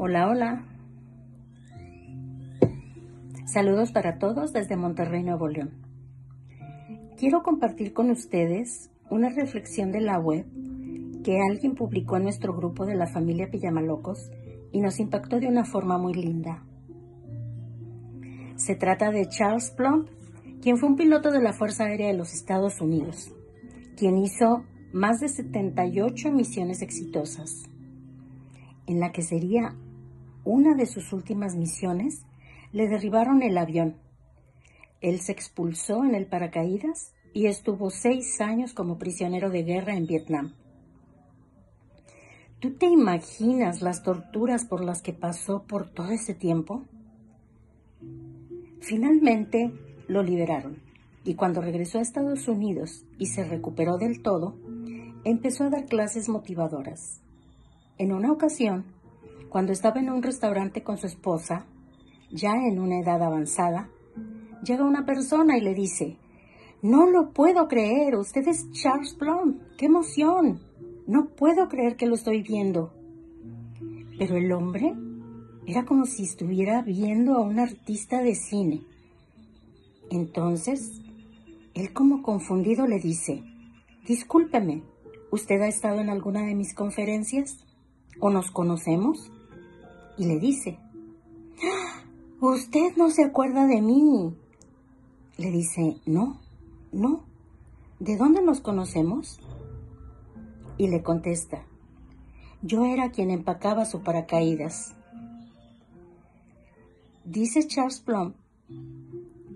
Hola, hola. Saludos para todos desde Monterrey, Nuevo León. Quiero compartir con ustedes una reflexión de la web que alguien publicó en nuestro grupo de la familia Pijamalocos y nos impactó de una forma muy linda. Se trata de Charles Plump, quien fue un piloto de la Fuerza Aérea de los Estados Unidos, quien hizo más de 78 misiones exitosas, en la que sería una de sus últimas misiones, le derribaron el avión. Él se expulsó en el paracaídas y estuvo seis años como prisionero de guerra en Vietnam. ¿Tú te imaginas las torturas por las que pasó por todo ese tiempo? Finalmente lo liberaron y cuando regresó a Estados Unidos y se recuperó del todo, empezó a dar clases motivadoras. En una ocasión, cuando estaba en un restaurante con su esposa, ya en una edad avanzada, llega una persona y le dice, no lo puedo creer, usted es Charles Plum, qué emoción, no puedo creer que lo estoy viendo. Pero el hombre era como si estuviera viendo a un artista de cine. Entonces, él como confundido le dice, discúlpeme, ¿usted ha estado en alguna de mis conferencias? ¿O nos conocemos? Y le dice, usted no se acuerda de mí. Le dice, no, no, ¿de dónde nos conocemos? Y le contesta, yo era quien empacaba su paracaídas. Dice Charles Plum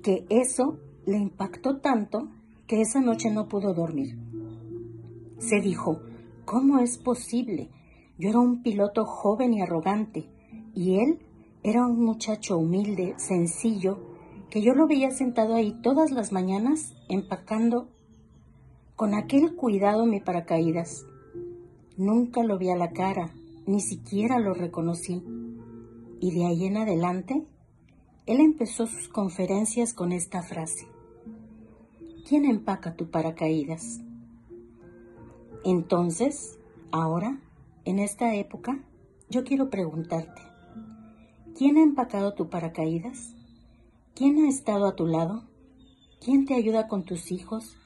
que eso le impactó tanto que esa noche no pudo dormir. Se dijo, ¿cómo es posible? Yo era un piloto joven y arrogante, y él era un muchacho humilde, sencillo, que yo lo veía sentado ahí todas las mañanas empacando con aquel cuidado mi paracaídas. Nunca lo vi a la cara, ni siquiera lo reconocí. Y de ahí en adelante él empezó sus conferencias con esta frase. ¿Quién empaca tu paracaídas? Entonces, ahora, en esta época, yo quiero preguntarte, ¿quién ha empacado tu paracaídas? ¿Quién ha estado a tu lado? ¿Quién te ayuda con tus hijos?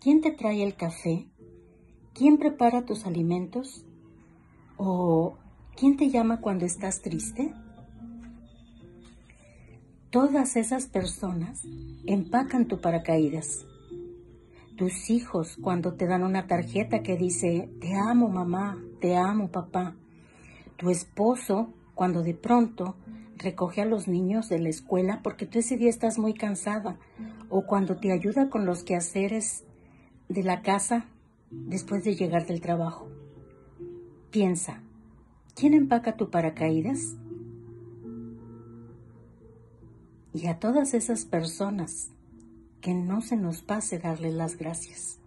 ¿Quién te trae el café? ¿Quién prepara tus alimentos? ¿O quién te llama cuando estás triste? Todas esas personas empacan tu paracaídas. Tus hijos cuando te dan una tarjeta que dice, te amo mamá, te amo papá. Tu esposo cuando de pronto recoge a los niños de la escuela porque tú ese día estás muy cansada. O cuando te ayuda con los quehaceres de la casa después de llegar del trabajo. Piensa, ¿quién empaca tu paracaídas? y a todas esas personas que no se nos pase darle las gracias.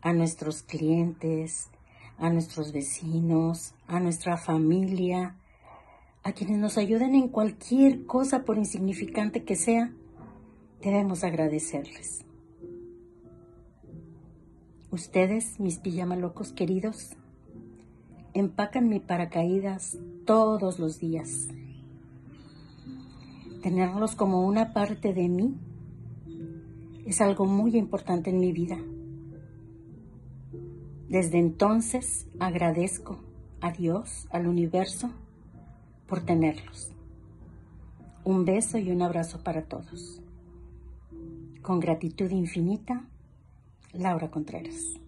A nuestros clientes, a nuestros vecinos, a nuestra familia, a quienes nos ayuden en cualquier cosa por insignificante que sea, debemos agradecerles. Ustedes, mis pijamalocos queridos, empacan mi paracaídas todos los días tenerlos como una parte de mí es algo muy importante en mi vida. Desde entonces agradezco a Dios, al universo, por tenerlos. Un beso y un abrazo para todos. Con gratitud infinita, Laura Contreras.